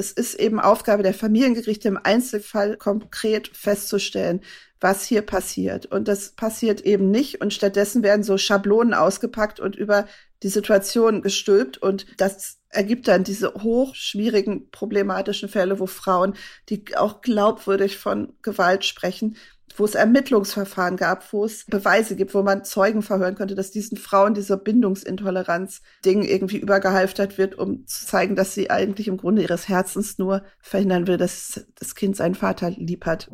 es ist eben Aufgabe der Familiengerichte im Einzelfall konkret festzustellen, was hier passiert. Und das passiert eben nicht. Und stattdessen werden so Schablonen ausgepackt und über die Situation gestülpt. Und das ergibt dann diese hochschwierigen, problematischen Fälle, wo Frauen, die auch glaubwürdig von Gewalt sprechen, wo es Ermittlungsverfahren gab, wo es Beweise gibt, wo man Zeugen verhören könnte, dass diesen Frauen dieser Bindungsintoleranz-Ding irgendwie übergehalftert wird, um zu zeigen, dass sie eigentlich im Grunde ihres Herzens nur verhindern will, dass das Kind seinen Vater lieb hat.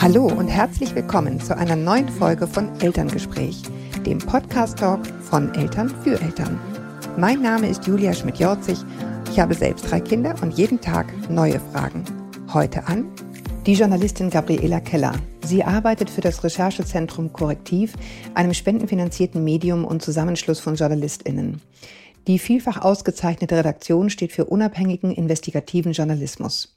Hallo und herzlich willkommen zu einer neuen Folge von Elterngespräch, dem Podcast-Talk von Eltern für Eltern. Mein Name ist Julia Schmidt-Jorzig. Ich habe selbst drei Kinder und jeden Tag neue Fragen. Heute an die Journalistin Gabriela Keller. Sie arbeitet für das Recherchezentrum Korrektiv, einem spendenfinanzierten Medium und Zusammenschluss von JournalistInnen. Die vielfach ausgezeichnete Redaktion steht für unabhängigen investigativen Journalismus.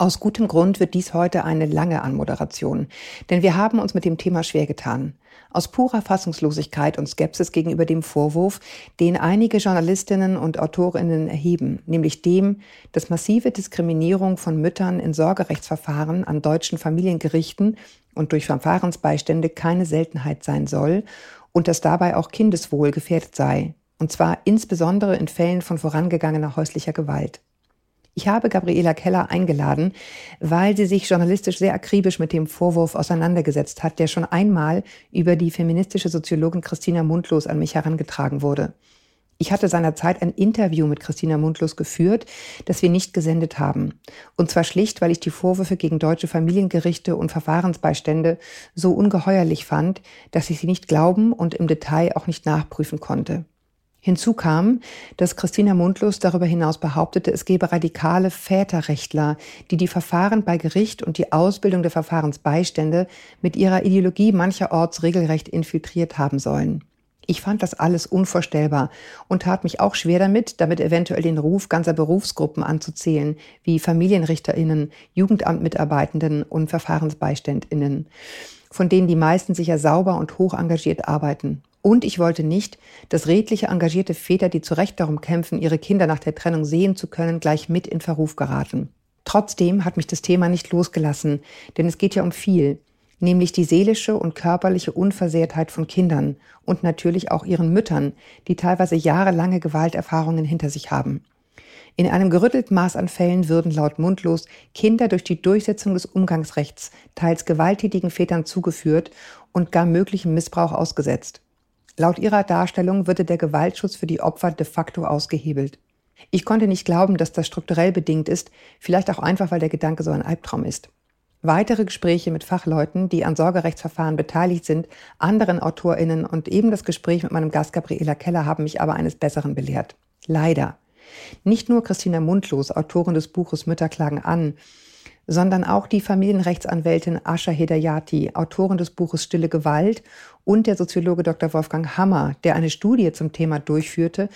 Aus gutem Grund wird dies heute eine lange Anmoderation, denn wir haben uns mit dem Thema schwer getan. Aus purer Fassungslosigkeit und Skepsis gegenüber dem Vorwurf, den einige Journalistinnen und Autorinnen erheben, nämlich dem, dass massive Diskriminierung von Müttern in Sorgerechtsverfahren an deutschen Familiengerichten und durch Verfahrensbeistände keine Seltenheit sein soll und dass dabei auch Kindeswohl gefährdet sei, und zwar insbesondere in Fällen von vorangegangener häuslicher Gewalt. Ich habe Gabriela Keller eingeladen, weil sie sich journalistisch sehr akribisch mit dem Vorwurf auseinandergesetzt hat, der schon einmal über die feministische Soziologin Christina Mundlos an mich herangetragen wurde. Ich hatte seinerzeit ein Interview mit Christina Mundlos geführt, das wir nicht gesendet haben. Und zwar schlicht, weil ich die Vorwürfe gegen deutsche Familiengerichte und Verfahrensbeistände so ungeheuerlich fand, dass ich sie nicht glauben und im Detail auch nicht nachprüfen konnte. Hinzu kam, dass Christina Mundlos darüber hinaus behauptete, es gebe radikale Väterrechtler, die die Verfahren bei Gericht und die Ausbildung der Verfahrensbeistände mit ihrer Ideologie mancherorts regelrecht infiltriert haben sollen. Ich fand das alles unvorstellbar und tat mich auch schwer damit, damit eventuell den Ruf ganzer Berufsgruppen anzuzählen, wie Familienrichterinnen, Jugendamtmitarbeitenden und Verfahrensbeiständinnen, von denen die meisten sicher sauber und hoch engagiert arbeiten und ich wollte nicht, dass redliche, engagierte Väter, die zu Recht darum kämpfen, ihre Kinder nach der Trennung sehen zu können, gleich mit in Verruf geraten. Trotzdem hat mich das Thema nicht losgelassen, denn es geht ja um viel, nämlich die seelische und körperliche Unversehrtheit von Kindern und natürlich auch ihren Müttern, die teilweise jahrelange Gewalterfahrungen hinter sich haben. In einem gerüttelten Maß an Fällen würden laut Mundlos Kinder durch die Durchsetzung des Umgangsrechts teils gewalttätigen Vätern zugeführt und gar möglichem Missbrauch ausgesetzt. Laut ihrer Darstellung würde der Gewaltschutz für die Opfer de facto ausgehebelt. Ich konnte nicht glauben, dass das strukturell bedingt ist, vielleicht auch einfach, weil der Gedanke so ein Albtraum ist. Weitere Gespräche mit Fachleuten, die an Sorgerechtsverfahren beteiligt sind, anderen AutorInnen und eben das Gespräch mit meinem Gast Gabriela Keller haben mich aber eines Besseren belehrt. Leider. Nicht nur Christina Mundlos, Autorin des Buches Mütter klagen an, sondern auch die Familienrechtsanwältin Asha Hedayati, Autorin des Buches Stille Gewalt und der Soziologe Dr. Wolfgang Hammer, der eine Studie zum Thema durchführte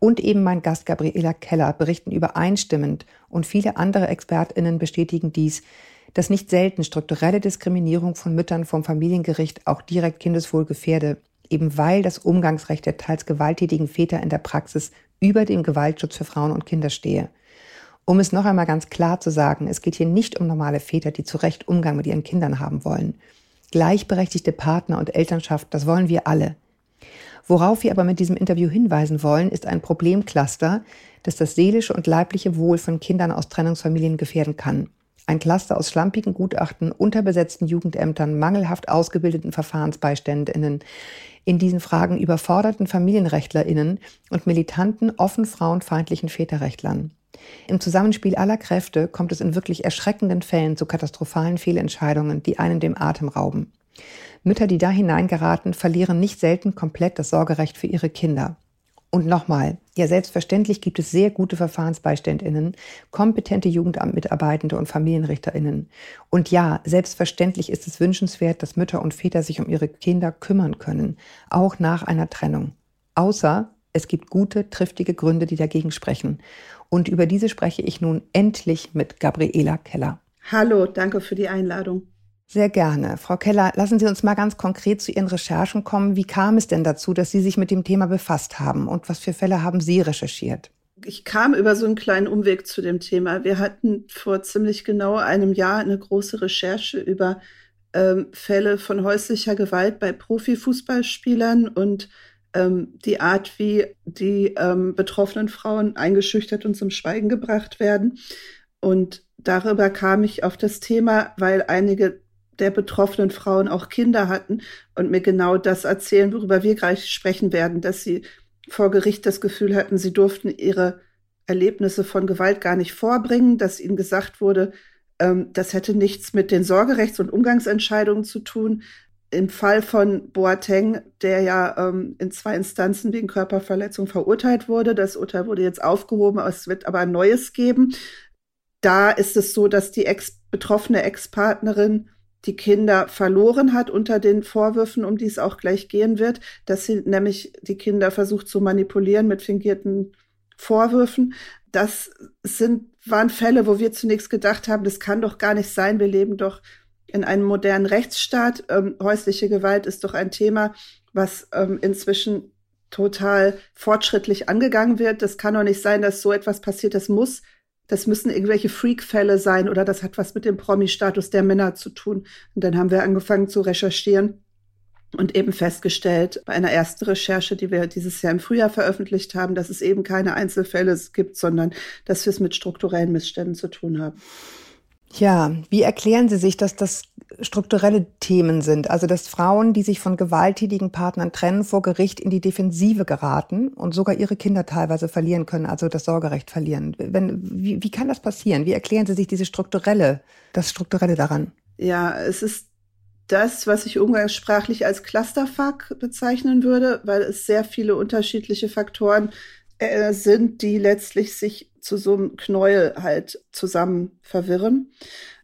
und eben mein Gast Gabriela Keller berichten übereinstimmend und viele andere Expertinnen bestätigen dies, dass nicht selten strukturelle Diskriminierung von Müttern vom Familiengericht auch direkt Kindeswohl gefährde, eben weil das Umgangsrecht der teils gewalttätigen Väter in der Praxis über dem Gewaltschutz für Frauen und Kinder stehe. Um es noch einmal ganz klar zu sagen, es geht hier nicht um normale Väter, die zu Recht Umgang mit ihren Kindern haben wollen. Gleichberechtigte Partner und Elternschaft, das wollen wir alle. Worauf wir aber mit diesem Interview hinweisen wollen, ist ein Problemcluster, das das seelische und leibliche Wohl von Kindern aus Trennungsfamilien gefährden kann. Ein Cluster aus schlampigen Gutachten, unterbesetzten Jugendämtern, mangelhaft ausgebildeten Verfahrensbeiständerinnen, in diesen Fragen überforderten Familienrechtlerinnen und militanten, offen frauenfeindlichen Väterrechtlern. Im Zusammenspiel aller Kräfte kommt es in wirklich erschreckenden Fällen zu katastrophalen Fehlentscheidungen, die einen dem Atem rauben. Mütter, die da hineingeraten, verlieren nicht selten komplett das Sorgerecht für ihre Kinder. Und nochmal, ja, selbstverständlich gibt es sehr gute Verfahrensbeiständinnen, kompetente Jugendamtmitarbeitende und Familienrichterinnen. Und ja, selbstverständlich ist es wünschenswert, dass Mütter und Väter sich um ihre Kinder kümmern können, auch nach einer Trennung. Außer es gibt gute, triftige Gründe, die dagegen sprechen. Und über diese spreche ich nun endlich mit Gabriela Keller. Hallo, danke für die Einladung. Sehr gerne. Frau Keller, lassen Sie uns mal ganz konkret zu Ihren Recherchen kommen. Wie kam es denn dazu, dass Sie sich mit dem Thema befasst haben und was für Fälle haben Sie recherchiert? Ich kam über so einen kleinen Umweg zu dem Thema. Wir hatten vor ziemlich genau einem Jahr eine große Recherche über ähm, Fälle von häuslicher Gewalt bei Profifußballspielern und ähm, die Art, wie die ähm, betroffenen Frauen eingeschüchtert und zum Schweigen gebracht werden. Und darüber kam ich auf das Thema, weil einige der betroffenen Frauen auch Kinder hatten und mir genau das erzählen, worüber wir gleich sprechen werden, dass sie vor Gericht das Gefühl hatten, sie durften ihre Erlebnisse von Gewalt gar nicht vorbringen, dass ihnen gesagt wurde, ähm, das hätte nichts mit den Sorgerechts- und Umgangsentscheidungen zu tun. Im Fall von Boateng, der ja ähm, in zwei Instanzen wegen Körperverletzung verurteilt wurde, das Urteil wurde jetzt aufgehoben, es wird aber ein neues geben. Da ist es so, dass die ex betroffene Ex-Partnerin die Kinder verloren hat unter den Vorwürfen, um die es auch gleich gehen wird, dass sie nämlich die Kinder versucht zu manipulieren mit fingierten Vorwürfen. Das sind, waren Fälle, wo wir zunächst gedacht haben, das kann doch gar nicht sein. Wir leben doch in einem modernen Rechtsstaat. Ähm, häusliche Gewalt ist doch ein Thema, was ähm, inzwischen total fortschrittlich angegangen wird. Das kann doch nicht sein, dass so etwas passiert. Das muss das müssen irgendwelche Freak-Fälle sein oder das hat was mit dem Promi-Status der Männer zu tun. Und dann haben wir angefangen zu recherchieren und eben festgestellt bei einer ersten Recherche, die wir dieses Jahr im Frühjahr veröffentlicht haben, dass es eben keine Einzelfälle gibt, sondern dass wir es mit strukturellen Missständen zu tun haben. Ja, wie erklären Sie sich, dass das strukturelle Themen sind? Also, dass Frauen, die sich von gewalttätigen Partnern trennen, vor Gericht in die Defensive geraten und sogar ihre Kinder teilweise verlieren können, also das Sorgerecht verlieren. Wenn, wie, wie kann das passieren? Wie erklären Sie sich diese strukturelle, das strukturelle daran? Ja, es ist das, was ich umgangssprachlich als Clusterfuck bezeichnen würde, weil es sehr viele unterschiedliche Faktoren äh, sind, die letztlich sich zu so einem Knäuel halt zusammen verwirren.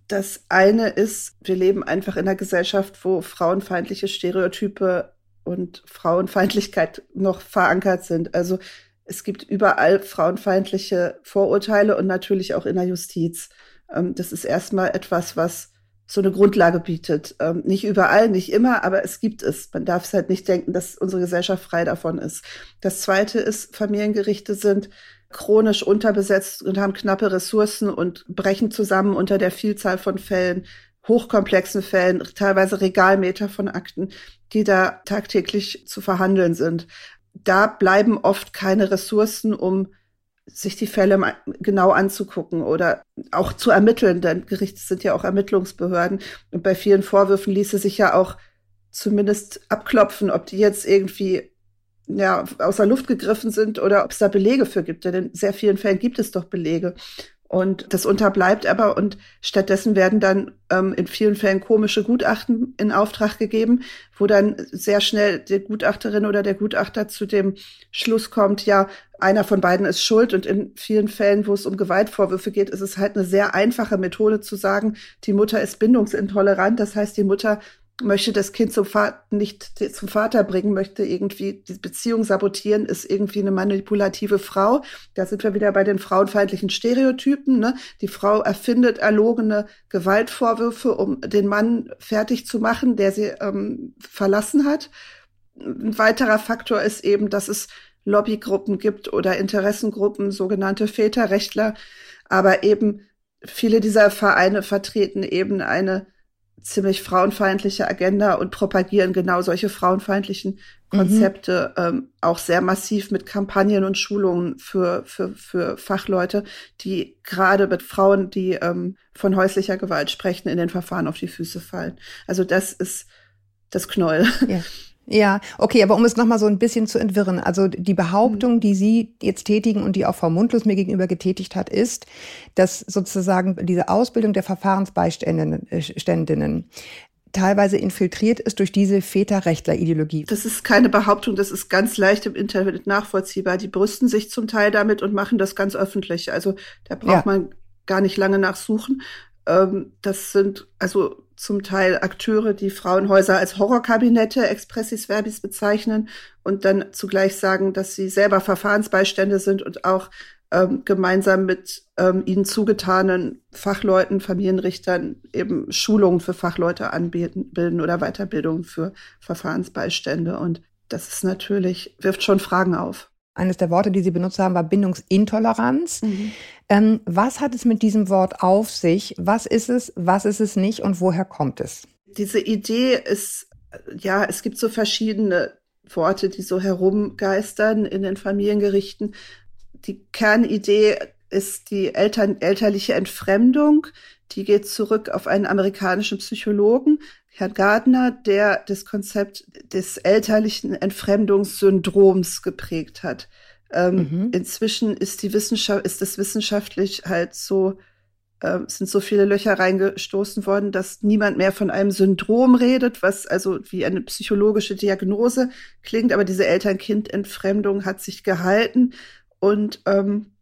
Das eine ist, wir leben einfach in einer Gesellschaft, wo frauenfeindliche Stereotype und Frauenfeindlichkeit noch verankert sind. Also es gibt überall frauenfeindliche Vorurteile und natürlich auch in der Justiz. Ähm, das ist erstmal etwas, was so eine Grundlage bietet. Ähm, nicht überall, nicht immer, aber es gibt es. Man darf es halt nicht denken, dass unsere Gesellschaft frei davon ist. Das zweite ist, Familiengerichte sind chronisch unterbesetzt und haben knappe Ressourcen und brechen zusammen unter der Vielzahl von Fällen, hochkomplexen Fällen, teilweise Regalmeter von Akten, die da tagtäglich zu verhandeln sind. Da bleiben oft keine Ressourcen, um sich die Fälle genau anzugucken oder auch zu ermitteln, denn Gerichte sind ja auch Ermittlungsbehörden. Und bei vielen Vorwürfen ließe sich ja auch zumindest abklopfen, ob die jetzt irgendwie ja, aus der Luft gegriffen sind oder ob es da Belege für gibt. Denn in sehr vielen Fällen gibt es doch Belege. Und das unterbleibt aber und stattdessen werden dann ähm, in vielen Fällen komische Gutachten in Auftrag gegeben, wo dann sehr schnell die Gutachterin oder der Gutachter zu dem Schluss kommt, ja, einer von beiden ist schuld. Und in vielen Fällen, wo es um Gewaltvorwürfe geht, ist es halt eine sehr einfache Methode zu sagen, die Mutter ist bindungsintolerant. Das heißt, die Mutter möchte das Kind zum Vater nicht zum Vater bringen, möchte irgendwie die Beziehung sabotieren, ist irgendwie eine manipulative Frau. Da sind wir wieder bei den frauenfeindlichen Stereotypen. Ne? Die Frau erfindet erlogene Gewaltvorwürfe, um den Mann fertig zu machen, der sie ähm, verlassen hat. Ein weiterer Faktor ist eben, dass es Lobbygruppen gibt oder Interessengruppen, sogenannte Väterrechtler. Aber eben viele dieser Vereine vertreten eben eine ziemlich frauenfeindliche Agenda und propagieren genau solche frauenfeindlichen mhm. Konzepte mhm. ähm, auch sehr massiv mit Kampagnen und Schulungen für, für, für Fachleute, die gerade mit Frauen, die ähm, von häuslicher Gewalt sprechen, in den Verfahren auf die Füße fallen. Also das ist das Knäuel. Ja. Ja, okay, aber um es nochmal so ein bisschen zu entwirren, also die Behauptung, mhm. die Sie jetzt tätigen und die auch Frau Mundlos mir gegenüber getätigt hat, ist, dass sozusagen diese Ausbildung der Verfahrensbeiständinnen teilweise infiltriert ist durch diese Väterrechtler-Ideologie. Das ist keine Behauptung, das ist ganz leicht im Internet nachvollziehbar. Die brüsten sich zum Teil damit und machen das ganz öffentlich. Also da braucht ja. man gar nicht lange nachsuchen. Ähm, das sind also zum Teil Akteure, die Frauenhäuser als Horrorkabinette expressis verbis bezeichnen und dann zugleich sagen, dass sie selber Verfahrensbeistände sind und auch ähm, gemeinsam mit ähm, ihnen zugetanen Fachleuten, Familienrichtern eben Schulungen für Fachleute anbieten oder Weiterbildungen für Verfahrensbeistände. Und das ist natürlich, wirft schon Fragen auf. Eines der Worte, die Sie benutzt haben, war Bindungsintoleranz. Mhm. Ähm, was hat es mit diesem Wort auf sich? Was ist es? Was ist es nicht? Und woher kommt es? Diese Idee ist, ja, es gibt so verschiedene Worte, die so herumgeistern in den Familiengerichten. Die Kernidee ist die Eltern, elterliche Entfremdung. Die geht zurück auf einen amerikanischen Psychologen, Herrn Gardner, der das Konzept des elterlichen Entfremdungssyndroms geprägt hat. Ähm, mhm. Inzwischen ist die Wissenschaft, ist es wissenschaftlich halt so, äh, sind so viele Löcher reingestoßen worden, dass niemand mehr von einem Syndrom redet, was also wie eine psychologische Diagnose klingt, aber diese Eltern-Kind-Entfremdung hat sich gehalten und ähm,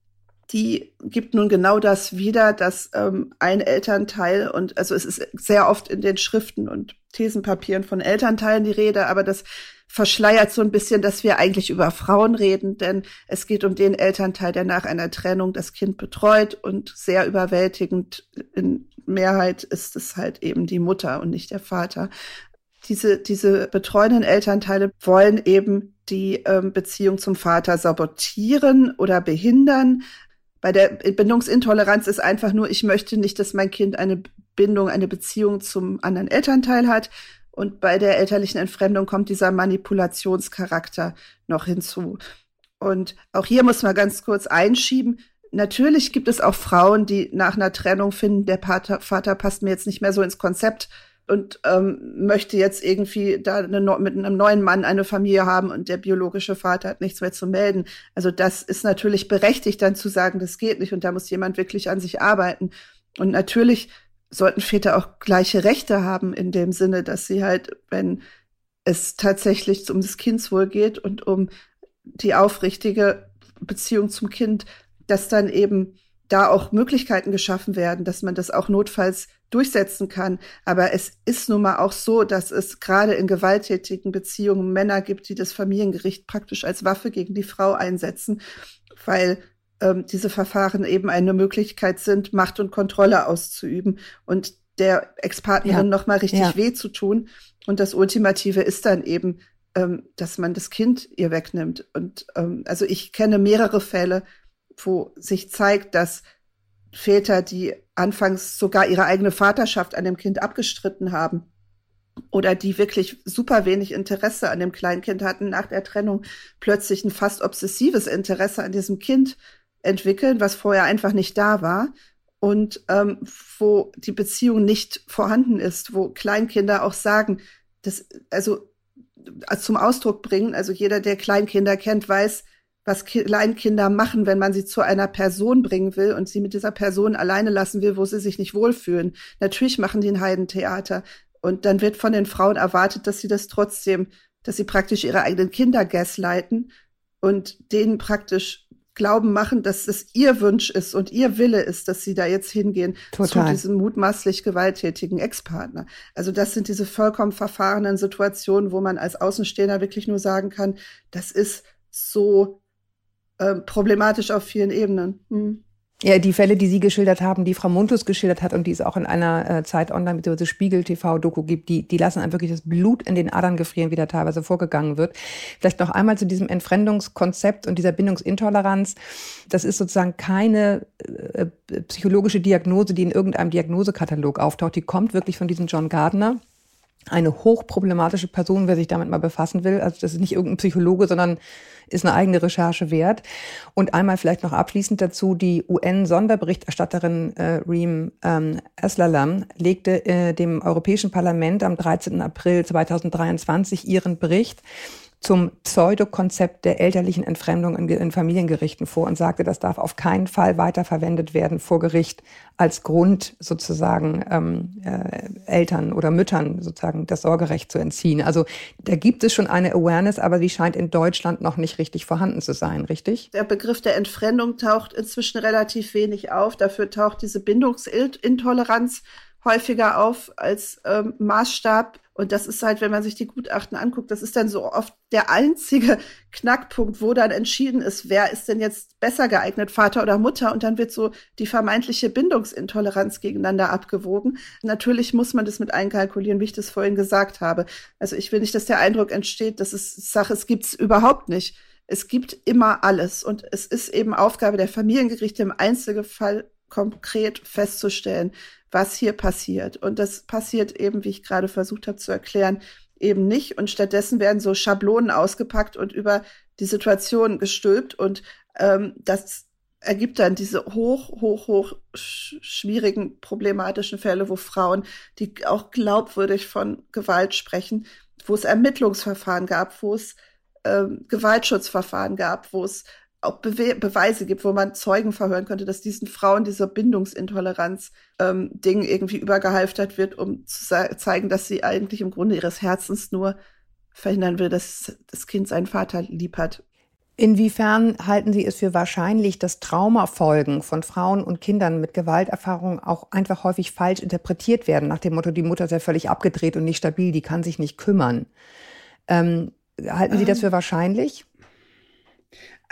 die gibt nun genau das wieder, dass ähm, ein Elternteil und also es ist sehr oft in den Schriften und Thesenpapieren von Elternteilen die Rede, aber das verschleiert so ein bisschen, dass wir eigentlich über Frauen reden, denn es geht um den Elternteil, der nach einer Trennung das Kind betreut und sehr überwältigend in Mehrheit ist es halt eben die Mutter und nicht der Vater. Diese, diese betreuenden Elternteile wollen eben die ähm, Beziehung zum Vater sabotieren oder behindern, bei der Bindungsintoleranz ist einfach nur, ich möchte nicht, dass mein Kind eine Bindung, eine Beziehung zum anderen Elternteil hat. Und bei der elterlichen Entfremdung kommt dieser Manipulationscharakter noch hinzu. Und auch hier muss man ganz kurz einschieben. Natürlich gibt es auch Frauen, die nach einer Trennung finden, der Vater, Vater passt mir jetzt nicht mehr so ins Konzept und ähm, möchte jetzt irgendwie da eine, mit einem neuen Mann eine Familie haben und der biologische Vater hat nichts mehr zu melden. Also das ist natürlich berechtigt, dann zu sagen, das geht nicht und da muss jemand wirklich an sich arbeiten. Und natürlich sollten Väter auch gleiche Rechte haben in dem Sinne, dass sie halt, wenn es tatsächlich um das Kindswohl geht und um die aufrichtige Beziehung zum Kind, dass dann eben da auch Möglichkeiten geschaffen werden, dass man das auch notfalls durchsetzen kann. Aber es ist nun mal auch so, dass es gerade in gewalttätigen Beziehungen Männer gibt, die das Familiengericht praktisch als Waffe gegen die Frau einsetzen, weil ähm, diese Verfahren eben eine Möglichkeit sind, Macht und Kontrolle auszuüben und der Ex-Partnerin ja. noch mal richtig ja. weh zu tun. Und das Ultimative ist dann eben, ähm, dass man das Kind ihr wegnimmt. Und ähm, also ich kenne mehrere Fälle, wo sich zeigt, dass Väter, die anfangs sogar ihre eigene Vaterschaft an dem Kind abgestritten haben oder die wirklich super wenig Interesse an dem Kleinkind hatten, nach der Trennung plötzlich ein fast obsessives Interesse an diesem Kind entwickeln, was vorher einfach nicht da war und ähm, wo die Beziehung nicht vorhanden ist, wo Kleinkinder auch sagen, das also zum Ausdruck bringen, also jeder, der Kleinkinder kennt, weiß, was Kleinkinder machen, wenn man sie zu einer Person bringen will und sie mit dieser Person alleine lassen will, wo sie sich nicht wohlfühlen. Natürlich machen die ein Heidentheater. Und dann wird von den Frauen erwartet, dass sie das trotzdem, dass sie praktisch ihre eigenen Kinder gaslighten und denen praktisch glauben machen, dass es ihr Wunsch ist und ihr Wille ist, dass sie da jetzt hingehen Total. zu diesem mutmaßlich gewalttätigen Ex-Partner. Also das sind diese vollkommen verfahrenen Situationen, wo man als Außenstehender wirklich nur sagen kann, das ist so äh, problematisch auf vielen Ebenen. Hm. Ja, die Fälle, die Sie geschildert haben, die Frau Muntus geschildert hat und die es auch in einer äh, Zeit online bzw. Spiegel TV-Doku gibt, die, die lassen einem wirklich das Blut in den Adern gefrieren, wie da teilweise vorgegangen wird. Vielleicht noch einmal zu diesem Entfremdungskonzept und dieser Bindungsintoleranz. Das ist sozusagen keine äh, psychologische Diagnose, die in irgendeinem Diagnosekatalog auftaucht. Die kommt wirklich von diesem John Gardner eine hochproblematische Person, wer sich damit mal befassen will. Also das ist nicht irgendein Psychologe, sondern ist eine eigene Recherche wert. Und einmal vielleicht noch abschließend dazu, die UN-Sonderberichterstatterin äh, Reem ähm, Eslalam legte äh, dem Europäischen Parlament am 13. April 2023 ihren Bericht zum Pseudokonzept der elterlichen Entfremdung in, in, Familiengerichten vor und sagte, das darf auf keinen Fall weiterverwendet werden vor Gericht als Grund sozusagen ähm, äh, Eltern oder Müttern sozusagen das Sorgerecht zu entziehen. Also da gibt es schon eine Awareness, aber die scheint in Deutschland noch nicht richtig vorhanden zu sein, richtig? Der Begriff der Entfremdung taucht inzwischen relativ wenig auf. Dafür taucht diese Bindungsintoleranz häufiger auf als ähm, Maßstab. Und das ist halt, wenn man sich die Gutachten anguckt, das ist dann so oft der einzige Knackpunkt, wo dann entschieden ist, wer ist denn jetzt besser geeignet, Vater oder Mutter. Und dann wird so die vermeintliche Bindungsintoleranz gegeneinander abgewogen. Natürlich muss man das mit einkalkulieren, wie ich das vorhin gesagt habe. Also ich will nicht, dass der Eindruck entsteht, dass es Sache, es gibt's überhaupt nicht. Es gibt immer alles. Und es ist eben Aufgabe der Familiengerichte im Einzelfall konkret festzustellen, was hier passiert. Und das passiert eben, wie ich gerade versucht habe zu erklären, eben nicht. Und stattdessen werden so Schablonen ausgepackt und über die Situation gestülpt. Und ähm, das ergibt dann diese hoch, hoch, hoch schwierigen, problematischen Fälle, wo Frauen, die auch glaubwürdig von Gewalt sprechen, wo es Ermittlungsverfahren gab, wo es ähm, Gewaltschutzverfahren gab, wo es auch Bewe Beweise gibt, wo man Zeugen verhören könnte, dass diesen Frauen dieser Bindungsintoleranz ähm, Ding irgendwie übergehalftert wird, um zu zeigen, dass sie eigentlich im Grunde ihres Herzens nur verhindern will, dass das Kind seinen Vater lieb hat. Inwiefern halten Sie es für wahrscheinlich, dass Traumafolgen von Frauen und Kindern mit Gewalterfahrung auch einfach häufig falsch interpretiert werden, nach dem Motto, die Mutter ist ja völlig abgedreht und nicht stabil, die kann sich nicht kümmern. Ähm, halten Sie das ähm. für wahrscheinlich?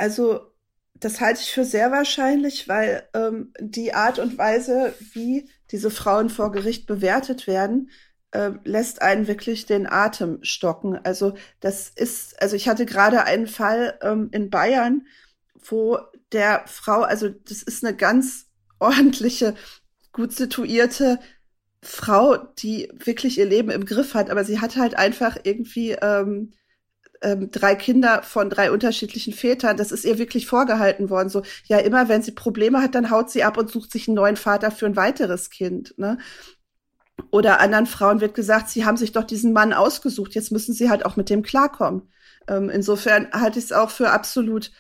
Also das halte ich für sehr wahrscheinlich, weil ähm, die Art und Weise, wie diese Frauen vor Gericht bewertet werden, äh, lässt einen wirklich den Atem stocken. Also das ist, also ich hatte gerade einen Fall ähm, in Bayern, wo der Frau, also das ist eine ganz ordentliche, gut situierte Frau, die wirklich ihr Leben im Griff hat, aber sie hat halt einfach irgendwie ähm, ähm, drei Kinder von drei unterschiedlichen Vätern. Das ist ihr wirklich vorgehalten worden. So, ja, immer wenn sie Probleme hat, dann haut sie ab und sucht sich einen neuen Vater für ein weiteres Kind. Ne? Oder anderen Frauen wird gesagt, sie haben sich doch diesen Mann ausgesucht, jetzt müssen sie halt auch mit dem klarkommen. Ähm, insofern halte ich es auch für absolut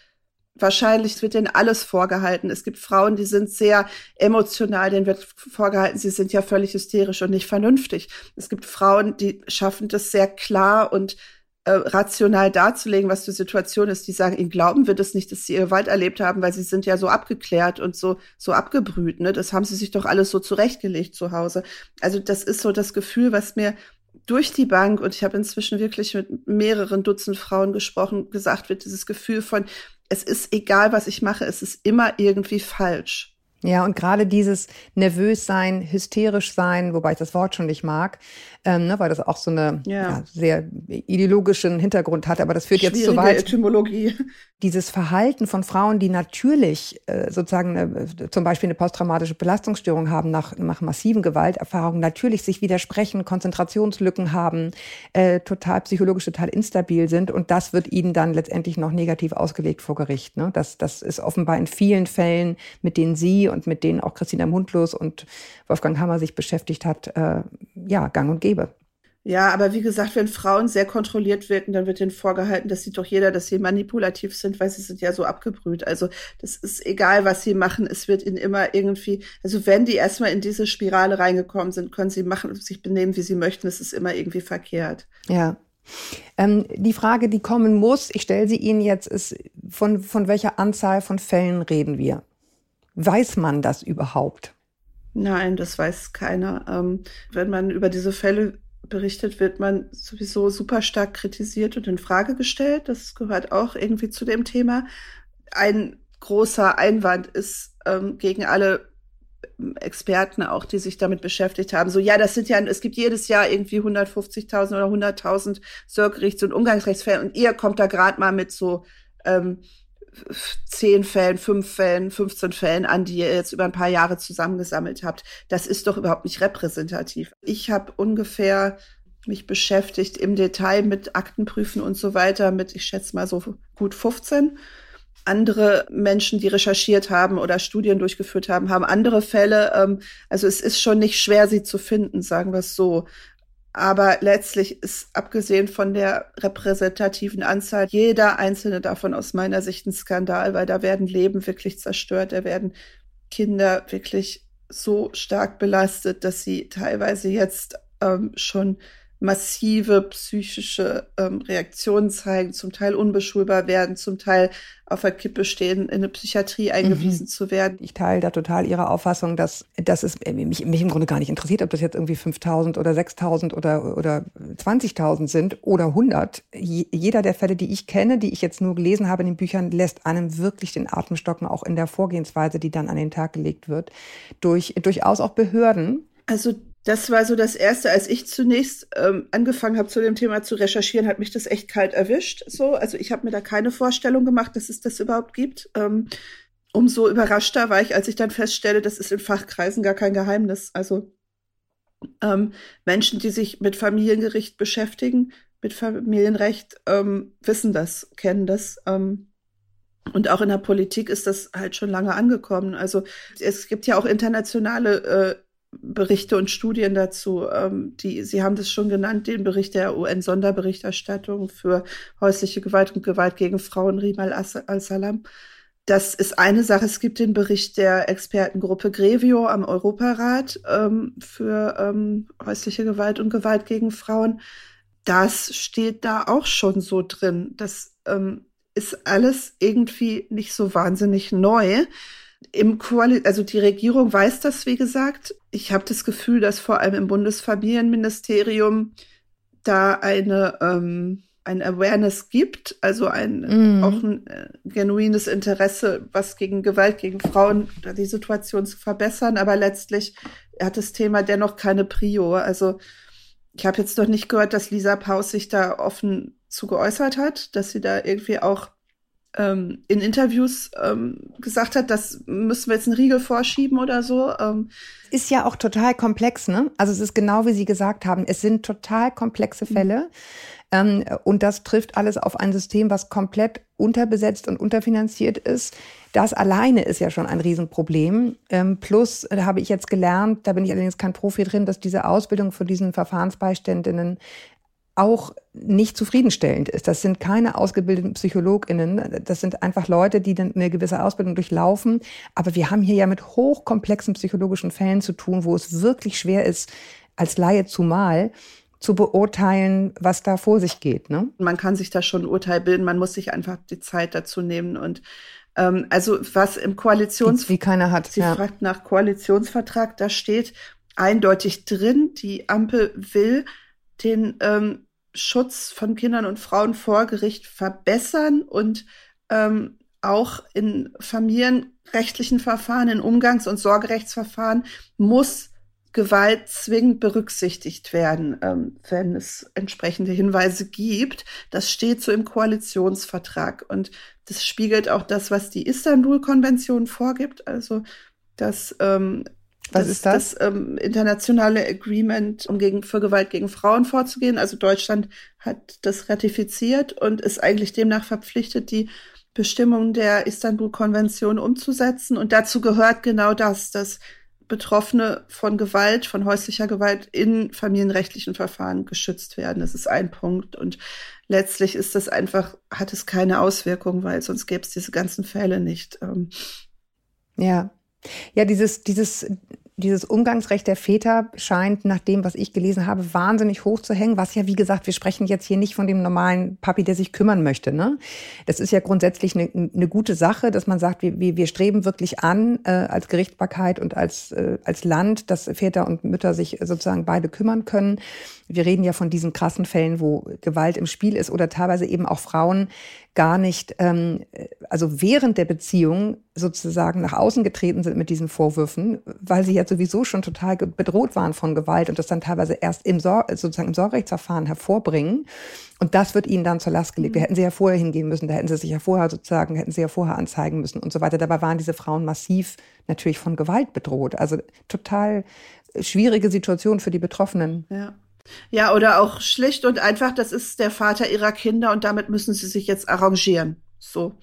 wahrscheinlich, wird denen alles vorgehalten. Es gibt Frauen, die sind sehr emotional, denen wird vorgehalten, sie sind ja völlig hysterisch und nicht vernünftig. Es gibt Frauen, die schaffen das sehr klar und äh, rational darzulegen, was die Situation ist. Die sagen, ihnen glauben wir das nicht, dass sie Gewalt erlebt haben, weil sie sind ja so abgeklärt und so, so abgebrüht. Ne? Das haben sie sich doch alles so zurechtgelegt zu Hause. Also das ist so das Gefühl, was mir durch die Bank, und ich habe inzwischen wirklich mit mehreren Dutzend Frauen gesprochen, gesagt wird, dieses Gefühl von, es ist egal, was ich mache, es ist immer irgendwie falsch. Ja, und gerade dieses nervös sein, hysterisch sein, wobei ich das Wort schon nicht mag, ähm, ne, weil das auch so eine ja. Ja, sehr ideologischen Hintergrund hat, aber das führt Schwierige jetzt zu weit. Etymologie. Dieses Verhalten von Frauen, die natürlich äh, sozusagen äh, zum Beispiel eine posttraumatische Belastungsstörung haben nach, nach massiven Gewalterfahrungen, natürlich sich widersprechen, Konzentrationslücken haben, äh, total psychologisch total instabil sind und das wird ihnen dann letztendlich noch negativ ausgelegt vor Gericht. Ne? Das, das ist offenbar in vielen Fällen, mit denen Sie und mit denen auch Christina Mundlos und Wolfgang Hammer sich beschäftigt hat, äh, ja, gang und gäbe. Ja, aber wie gesagt, wenn Frauen sehr kontrolliert wirken, dann wird ihnen vorgehalten, das sieht doch jeder, dass sie manipulativ sind, weil sie sind ja so abgebrüht. Also das ist egal, was sie machen, es wird ihnen immer irgendwie, also wenn die erstmal in diese Spirale reingekommen sind, können sie machen, sich benehmen, wie sie möchten, es ist immer irgendwie verkehrt. Ja. Ähm, die Frage, die kommen muss, ich stelle sie Ihnen jetzt, ist, von, von welcher Anzahl von Fällen reden wir? Weiß man das überhaupt? Nein, das weiß keiner. Ähm, wenn man über diese Fälle berichtet, wird man sowieso super stark kritisiert und in Frage gestellt. Das gehört auch irgendwie zu dem Thema. Ein großer Einwand ist ähm, gegen alle Experten auch, die sich damit beschäftigt haben. So, ja, das sind ja, es gibt jedes Jahr irgendwie 150.000 oder 100.000 Sorgerichts- und Umgangsrechtsfälle und ihr kommt da gerade mal mit so ähm, zehn Fällen, fünf Fällen, 15 Fällen an, die ihr jetzt über ein paar Jahre zusammengesammelt habt. Das ist doch überhaupt nicht repräsentativ. Ich habe ungefähr mich beschäftigt im Detail mit Aktenprüfen und so weiter mit, ich schätze mal so gut 15. Andere Menschen, die recherchiert haben oder Studien durchgeführt haben, haben andere Fälle. Ähm, also es ist schon nicht schwer, sie zu finden, sagen wir es so. Aber letztlich ist, abgesehen von der repräsentativen Anzahl, jeder einzelne davon aus meiner Sicht ein Skandal, weil da werden Leben wirklich zerstört, da werden Kinder wirklich so stark belastet, dass sie teilweise jetzt ähm, schon massive psychische ähm, Reaktionen zeigen, zum Teil unbeschulbar werden, zum Teil auf der Kippe stehen, in eine Psychiatrie mhm. eingewiesen mhm. zu werden. Ich teile da total Ihre Auffassung, dass, dass es mich, mich im Grunde gar nicht interessiert, ob das jetzt irgendwie 5000 oder 6000 oder, oder 20.000 sind oder 100. Jeder der Fälle, die ich kenne, die ich jetzt nur gelesen habe in den Büchern, lässt einem wirklich den Atem stocken, auch in der Vorgehensweise, die dann an den Tag gelegt wird, durch durchaus auch Behörden. Also das war so das Erste, als ich zunächst ähm, angefangen habe, zu dem Thema zu recherchieren, hat mich das echt kalt erwischt. So, also ich habe mir da keine Vorstellung gemacht, dass es das überhaupt gibt. Ähm, umso überraschter war ich, als ich dann feststelle, das ist in Fachkreisen gar kein Geheimnis. Also ähm, Menschen, die sich mit Familiengericht beschäftigen, mit Familienrecht, ähm, wissen das, kennen das. Ähm, und auch in der Politik ist das halt schon lange angekommen. Also es gibt ja auch internationale äh, Berichte und Studien dazu. Ähm, die, Sie haben das schon genannt, den Bericht der UN-Sonderberichterstattung für häusliche Gewalt und Gewalt gegen Frauen, Rimal al-Salam. Das ist eine Sache. Es gibt den Bericht der Expertengruppe Grevio am Europarat ähm, für ähm, häusliche Gewalt und Gewalt gegen Frauen. Das steht da auch schon so drin. Das ähm, ist alles irgendwie nicht so wahnsinnig neu im Quali also die Regierung weiß das, wie gesagt. Ich habe das Gefühl, dass vor allem im Bundesfamilienministerium da eine ein Awareness gibt, also ein mm. auch ein äh, genuines Interesse, was gegen Gewalt gegen Frauen, die Situation zu verbessern. Aber letztlich hat das Thema dennoch keine Prio. Also ich habe jetzt noch nicht gehört, dass Lisa Paus sich da offen zu geäußert hat, dass sie da irgendwie auch ähm, in Interviews ähm, gesagt hat, das müssen wir jetzt einen Riegel vorschieben oder so. Ähm. Ist ja auch total komplex, ne? Also es ist genau wie Sie gesagt haben, es sind total komplexe mhm. Fälle. Mhm. und das trifft alles auf ein System, was komplett unterbesetzt und unterfinanziert ist. Das alleine ist ja schon ein Riesenproblem. Ähm, plus da habe ich jetzt gelernt, da bin ich allerdings kein Profi drin, dass diese Ausbildung für diesen Verfahrensbeiständinnen auch nicht zufriedenstellend ist. Das sind keine ausgebildeten PsychologInnen. Das sind einfach Leute, die dann eine gewisse Ausbildung durchlaufen. Aber wir haben hier ja mit hochkomplexen psychologischen Fällen zu tun, wo es wirklich schwer ist, als Laie zumal, zu beurteilen, was da vor sich geht. Ne? Man kann sich da schon ein Urteil bilden. Man muss sich einfach die Zeit dazu nehmen und ähm, also was im Koalitions wie keiner hat. Sie ja. fragt nach Koalitionsvertrag. Da steht eindeutig drin, die Ampel will den ähm, Schutz von Kindern und Frauen vor Gericht verbessern und ähm, auch in familienrechtlichen Verfahren, in Umgangs- und Sorgerechtsverfahren muss Gewalt zwingend berücksichtigt werden, ähm, wenn es entsprechende Hinweise gibt. Das steht so im Koalitionsvertrag und das spiegelt auch das, was die Istanbul-Konvention vorgibt, also dass ähm, was das, ist das? Das ähm, internationale Agreement, um gegen, für Gewalt gegen Frauen vorzugehen. Also Deutschland hat das ratifiziert und ist eigentlich demnach verpflichtet, die Bestimmungen der Istanbul-Konvention umzusetzen. Und dazu gehört genau das, dass Betroffene von Gewalt, von häuslicher Gewalt in familienrechtlichen Verfahren geschützt werden. Das ist ein Punkt. Und letztlich ist das einfach, hat es keine Auswirkung, weil sonst gäbe es diese ganzen Fälle nicht. Ähm. Ja. Ja, dieses, dieses dieses Umgangsrecht der Väter scheint nach dem, was ich gelesen habe, wahnsinnig hoch zu hängen. Was ja, wie gesagt, wir sprechen jetzt hier nicht von dem normalen Papi, der sich kümmern möchte. Ne? Das ist ja grundsätzlich eine, eine gute Sache, dass man sagt, wir, wir streben wirklich an äh, als Gerichtsbarkeit und als, äh, als Land, dass Väter und Mütter sich sozusagen beide kümmern können. Wir reden ja von diesen krassen Fällen, wo Gewalt im Spiel ist oder teilweise eben auch Frauen gar nicht, ähm, also während der Beziehung sozusagen nach außen getreten sind mit diesen Vorwürfen, weil sie ja sowieso schon total bedroht waren von Gewalt und das dann teilweise erst im Sor sozusagen im Sorgerechtsverfahren hervorbringen. Und das wird ihnen dann zur Last gelegt. Da hätten sie ja vorher hingehen müssen, da hätten sie sich ja vorher sozusagen, hätten sie ja vorher anzeigen müssen und so weiter. Dabei waren diese Frauen massiv natürlich von Gewalt bedroht. Also total schwierige Situation für die Betroffenen. Ja. Ja, oder auch schlicht und einfach, das ist der Vater ihrer Kinder und damit müssen sie sich jetzt arrangieren. So.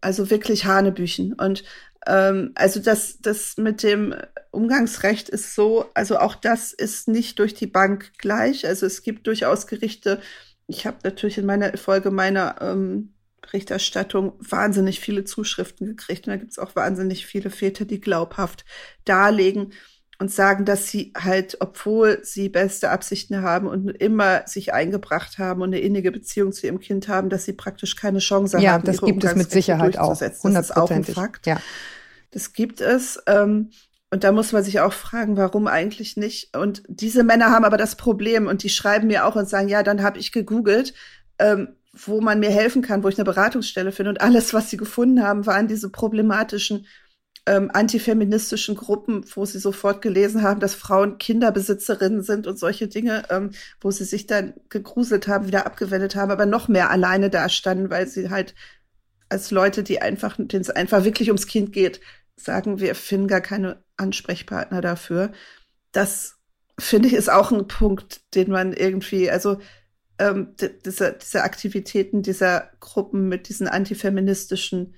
Also wirklich Hanebüchen. Und Ähm, also das, das mit dem Umgangsrecht ist so, also auch das ist nicht durch die Bank gleich. Also es gibt durchaus Gerichte. Ich habe natürlich in meiner Folge meiner ähm, Berichterstattung wahnsinnig viele Zuschriften gekriegt. Und da gibt es auch wahnsinnig viele Väter, die glaubhaft darlegen und sagen, dass sie halt, obwohl sie beste Absichten haben und immer sich eingebracht haben und eine innige Beziehung zu ihrem Kind haben, dass sie praktisch keine Chance ja, haben. Ja, das gibt es mit Sicherheit auch. Das ist auch ein Fakt. Ja. Das gibt es. Ähm, und da muss man sich auch fragen, warum eigentlich nicht. Und diese Männer haben aber das Problem und die schreiben mir auch und sagen, ja, dann habe ich gegoogelt, ähm, wo man mir helfen kann, wo ich eine Beratungsstelle finde. Und alles, was sie gefunden haben, waren diese problematischen ähm, antifeministischen Gruppen, wo sie sofort gelesen haben, dass Frauen Kinderbesitzerinnen sind und solche Dinge, ähm, wo sie sich dann gegruselt haben, wieder abgewendet haben, aber noch mehr alleine dastanden, weil sie halt als Leute, die einfach, denen es einfach wirklich ums Kind geht, sagen, wir finden gar keine Ansprechpartner dafür. Das finde ich ist auch ein Punkt, den man irgendwie, also ähm, diese, diese Aktivitäten dieser Gruppen mit diesen antifeministischen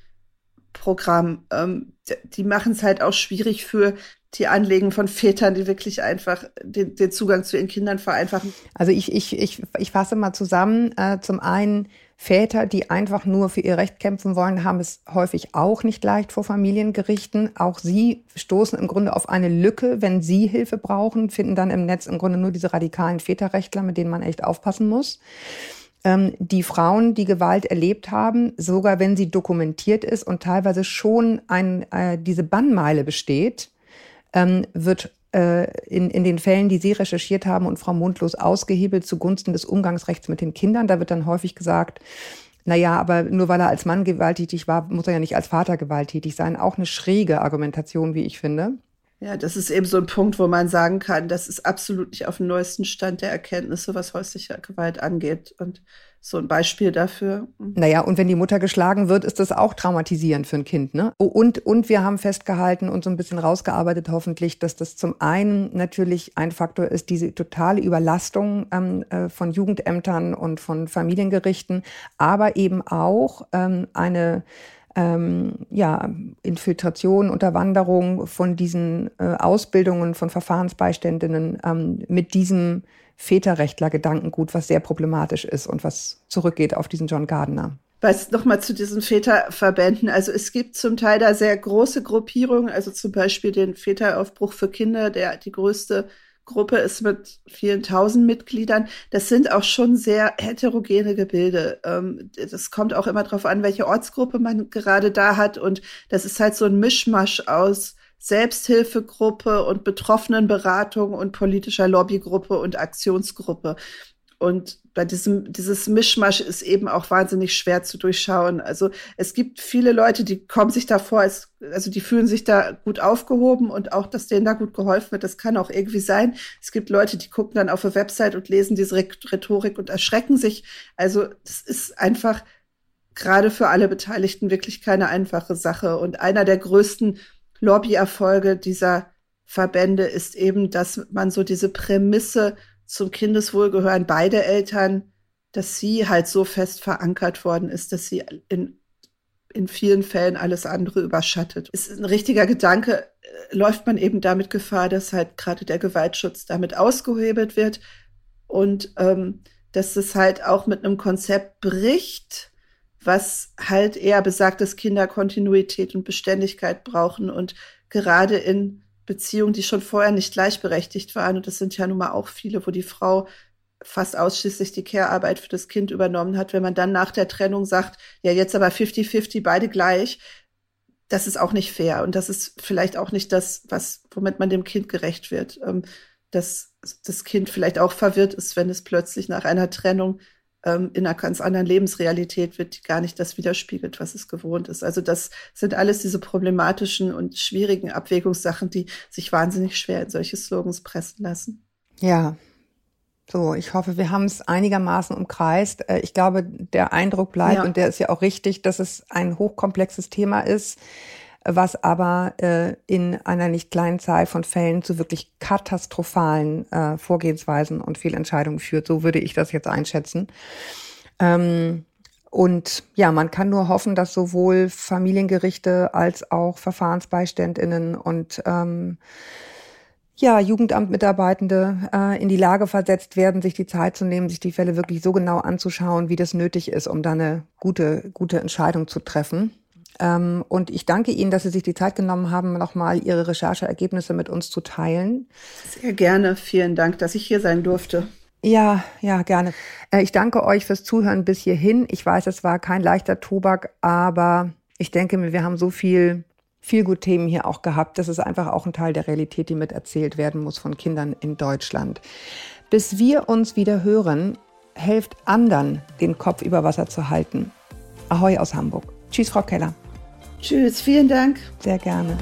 Programmen, ähm, die machen es halt auch schwierig für die Anliegen von Vätern, die wirklich einfach den, den Zugang zu ihren Kindern vereinfachen. Also ich, ich, ich, ich fasse mal zusammen. Äh, zum einen Väter, die einfach nur für ihr Recht kämpfen wollen, haben es häufig auch nicht leicht vor Familiengerichten. Auch sie stoßen im Grunde auf eine Lücke, wenn sie Hilfe brauchen, finden dann im Netz im Grunde nur diese radikalen Väterrechtler, mit denen man echt aufpassen muss. Ähm, die Frauen, die Gewalt erlebt haben, sogar wenn sie dokumentiert ist und teilweise schon ein, äh, diese Bannmeile besteht, ähm, wird äh, in, in den Fällen, die Sie recherchiert haben und Frau Mundlos ausgehebelt zugunsten des Umgangsrechts mit den Kindern. Da wird dann häufig gesagt, na ja, aber nur weil er als Mann gewalttätig war, muss er ja nicht als Vater gewalttätig sein. Auch eine schräge Argumentation, wie ich finde. Ja, das ist eben so ein Punkt, wo man sagen kann, das ist absolut nicht auf dem neuesten Stand der Erkenntnisse, was häusliche Gewalt angeht. Und so ein Beispiel dafür. Mhm. Naja, und wenn die Mutter geschlagen wird, ist das auch traumatisierend für ein Kind. Ne? Und, und wir haben festgehalten und so ein bisschen rausgearbeitet hoffentlich, dass das zum einen natürlich ein Faktor ist, diese totale Überlastung ähm, äh, von Jugendämtern und von Familiengerichten, aber eben auch ähm, eine ähm, ja, Infiltration, Unterwanderung von diesen äh, Ausbildungen von Verfahrensbeiständinnen ähm, mit diesem Väterrechtler-Gedankengut, was sehr problematisch ist und was zurückgeht auf diesen John Gardner. Was nochmal zu diesen Väterverbänden. Also es gibt zum Teil da sehr große Gruppierungen, also zum Beispiel den Väteraufbruch für Kinder, der die größte Gruppe ist mit vielen tausend Mitgliedern. Das sind auch schon sehr heterogene Gebilde. Ähm, das kommt auch immer darauf an, welche Ortsgruppe man gerade da hat. Und das ist halt so ein Mischmasch aus Selbsthilfegruppe und Betroffenenberatung und politischer Lobbygruppe und Aktionsgruppe. Und bei diesem, dieses Mischmasch ist eben auch wahnsinnig schwer zu durchschauen. Also es gibt viele Leute, die kommen sich da vor, als, also die fühlen sich da gut aufgehoben und auch, dass denen da gut geholfen wird, das kann auch irgendwie sein. Es gibt Leute, die gucken dann auf eine Website und lesen diese Rhetorik und erschrecken sich. Also das ist einfach gerade für alle Beteiligten wirklich keine einfache Sache. Und einer der größten Lobbyerfolge dieser Verbände ist eben, dass man so diese Prämisse zum Kindeswohl gehören beide Eltern, dass sie halt so fest verankert worden ist, dass sie in, in vielen Fällen alles andere überschattet. Ist ein richtiger Gedanke, äh, läuft man eben damit Gefahr, dass halt gerade der Gewaltschutz damit ausgehebelt wird und ähm, dass es halt auch mit einem Konzept bricht, was halt eher besagt, dass Kinder Kontinuität und Beständigkeit brauchen und gerade in Beziehungen, die schon vorher nicht gleichberechtigt waren, und das sind ja nun mal auch viele, wo die Frau fast ausschließlich die Care-Arbeit für das Kind übernommen hat, wenn man dann nach der Trennung sagt, ja, jetzt aber 50-50, beide gleich, das ist auch nicht fair. Und das ist vielleicht auch nicht das, was, womit man dem Kind gerecht wird. Ähm, dass das Kind vielleicht auch verwirrt ist, wenn es plötzlich nach einer Trennung ähm, in einer ganz anderen Lebensrealität wird, die gar nicht das widerspiegelt, was es gewohnt ist. Also das sind alles diese problematischen und schwierigen Abwägungssachen, die sich wahnsinnig schwer in solche Slogans pressen lassen. Ja. So, ich hoffe, wir haben es einigermaßen umkreist. Äh, ich glaube, der Eindruck bleibt, ja. und der ist ja auch richtig, dass es ein hochkomplexes Thema ist was aber äh, in einer nicht kleinen Zahl von Fällen zu wirklich katastrophalen äh, Vorgehensweisen und Fehlentscheidungen führt. So würde ich das jetzt einschätzen. Ähm, Und ja, man kann nur hoffen, dass sowohl Familiengerichte als auch Verfahrensbeiständinnen und ähm, ja, Jugendamtmitarbeitende äh, in die Lage versetzt werden, sich die Zeit zu nehmen, sich die Fälle wirklich so genau anzuschauen, wie das nötig ist, um da eine gute, gute Entscheidung zu treffen. Ähm, und ich danke Ihnen, dass Sie sich die Zeit genommen haben, nochmal Ihre Rechercheergebnisse mit uns zu teilen. Sehr gerne. Vielen Dank, dass ich hier sein durfte. Ja, ja, gerne. Äh, ich danke euch fürs Zuhören bis hierhin. Ich weiß, es war kein leichter Tobak, aber ich denke mir, wir haben so viel, viel gut Themen hier auch gehabt. Das ist einfach auch ein Teil der Realität, die miterzählt werden muss von Kindern in Deutschland. Bis wir uns wieder hören, helft anderen, den Kopf über Wasser zu halten. Ahoi aus Hamburg. Tschüss, Frau Keller. Tschüss, vielen Dank. Sehr gerne.